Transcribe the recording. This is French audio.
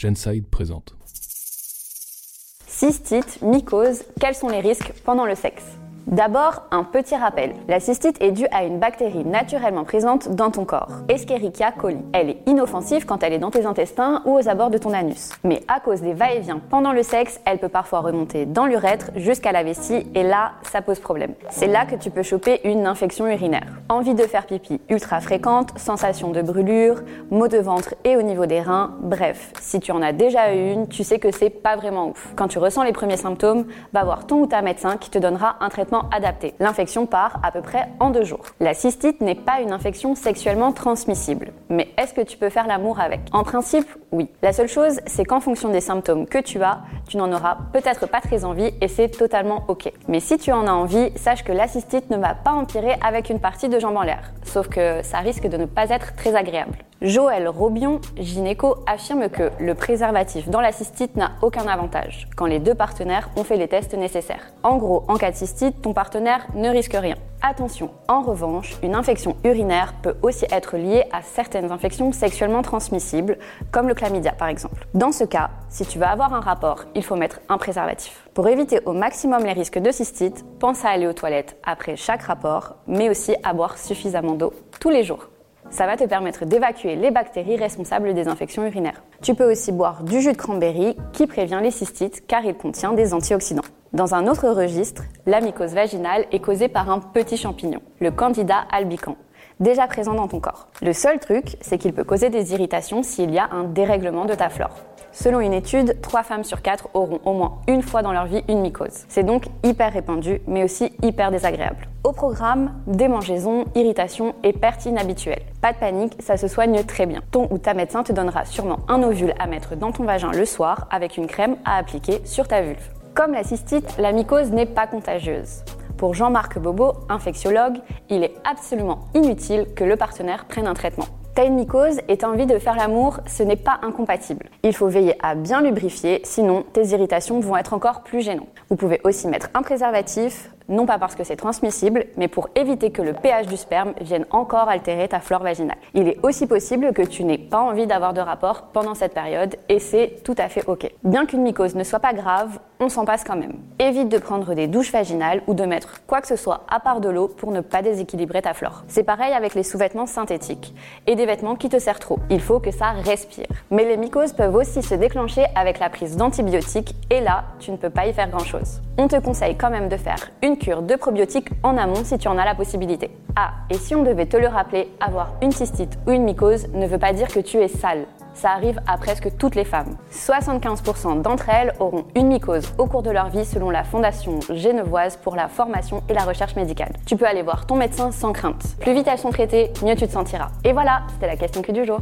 Genside présente. Cystite, mycose, quels sont les risques pendant le sexe? D'abord, un petit rappel. La cystite est due à une bactérie naturellement présente dans ton corps, Escherichia coli. Elle est inoffensive quand elle est dans tes intestins ou aux abords de ton anus. Mais à cause des va-et-vient pendant le sexe, elle peut parfois remonter dans l'urètre jusqu'à la vessie et là, ça pose problème. C'est là que tu peux choper une infection urinaire. Envie de faire pipi ultra fréquente, sensation de brûlure, maux de ventre et au niveau des reins, bref, si tu en as déjà eu une, tu sais que c'est pas vraiment ouf. Quand tu ressens les premiers symptômes, va voir ton ou ta médecin qui te donnera un traitement adapté. L'infection part à peu près en deux jours. La cystite n'est pas une infection sexuellement transmissible. Mais est-ce que tu peux faire l'amour avec? En principe, oui. La seule chose, c'est qu'en fonction des symptômes que tu as, tu n'en auras peut-être pas très envie et c'est totalement ok. Mais si tu en as envie, sache que la cystite ne va pas empirer avec une partie de jambe en l'air. Sauf que ça risque de ne pas être très agréable. Joël Robion, gynéco, affirme que le préservatif dans la cystite n'a aucun avantage quand les deux partenaires ont fait les tests nécessaires. En gros, en cas de cystite, ton partenaire ne risque rien. Attention, en revanche, une infection urinaire peut aussi être liée à certaines infections sexuellement transmissibles, comme le chlamydia par exemple. Dans ce cas, si tu veux avoir un rapport, il faut mettre un préservatif. Pour éviter au maximum les risques de cystite, pense à aller aux toilettes après chaque rapport, mais aussi à boire suffisamment d'eau tous les jours. Ça va te permettre d'évacuer les bactéries responsables des infections urinaires. Tu peux aussi boire du jus de cranberry qui prévient les cystites car il contient des antioxydants. Dans un autre registre, la mycose vaginale est causée par un petit champignon, le Candida albicans, déjà présent dans ton corps. Le seul truc, c'est qu'il peut causer des irritations s'il y a un dérèglement de ta flore. Selon une étude, 3 femmes sur 4 auront au moins une fois dans leur vie une mycose. C'est donc hyper répandu, mais aussi hyper désagréable. Au programme, démangeaisons, irritations et pertes inhabituelles. Pas de panique, ça se soigne très bien. Ton ou ta médecin te donnera sûrement un ovule à mettre dans ton vagin le soir avec une crème à appliquer sur ta vulve. Comme la cystite, la mycose n'est pas contagieuse. Pour Jean-Marc Bobo, infectiologue, il est absolument inutile que le partenaire prenne un traitement. T'as une mycose et t'as envie de faire l'amour, ce n'est pas incompatible. Il faut veiller à bien lubrifier, sinon tes irritations vont être encore plus gênantes. Vous pouvez aussi mettre un préservatif, non pas parce que c'est transmissible, mais pour éviter que le pH du sperme vienne encore altérer ta flore vaginale. Il est aussi possible que tu n'aies pas envie d'avoir de rapport pendant cette période et c'est tout à fait ok. Bien qu'une mycose ne soit pas grave, on s'en passe quand même. Évite de prendre des douches vaginales ou de mettre quoi que ce soit à part de l'eau pour ne pas déséquilibrer ta flore. C'est pareil avec les sous-vêtements synthétiques et des vêtements qui te serrent trop. Il faut que ça respire. Mais les mycoses peuvent aussi se déclencher avec la prise d'antibiotiques et là, tu ne peux pas y faire grand-chose. On te conseille quand même de faire une cure de probiotiques en amont si tu en as la possibilité. Ah, et si on devait te le rappeler, avoir une cystite ou une mycose ne veut pas dire que tu es sale. Ça arrive à presque toutes les femmes. 75% d'entre elles auront une mycose au cours de leur vie selon la Fondation Genevoise pour la formation et la recherche médicale. Tu peux aller voir ton médecin sans crainte. Plus vite elles sont traitées, mieux tu te sentiras. Et voilà, c'était la question que du jour.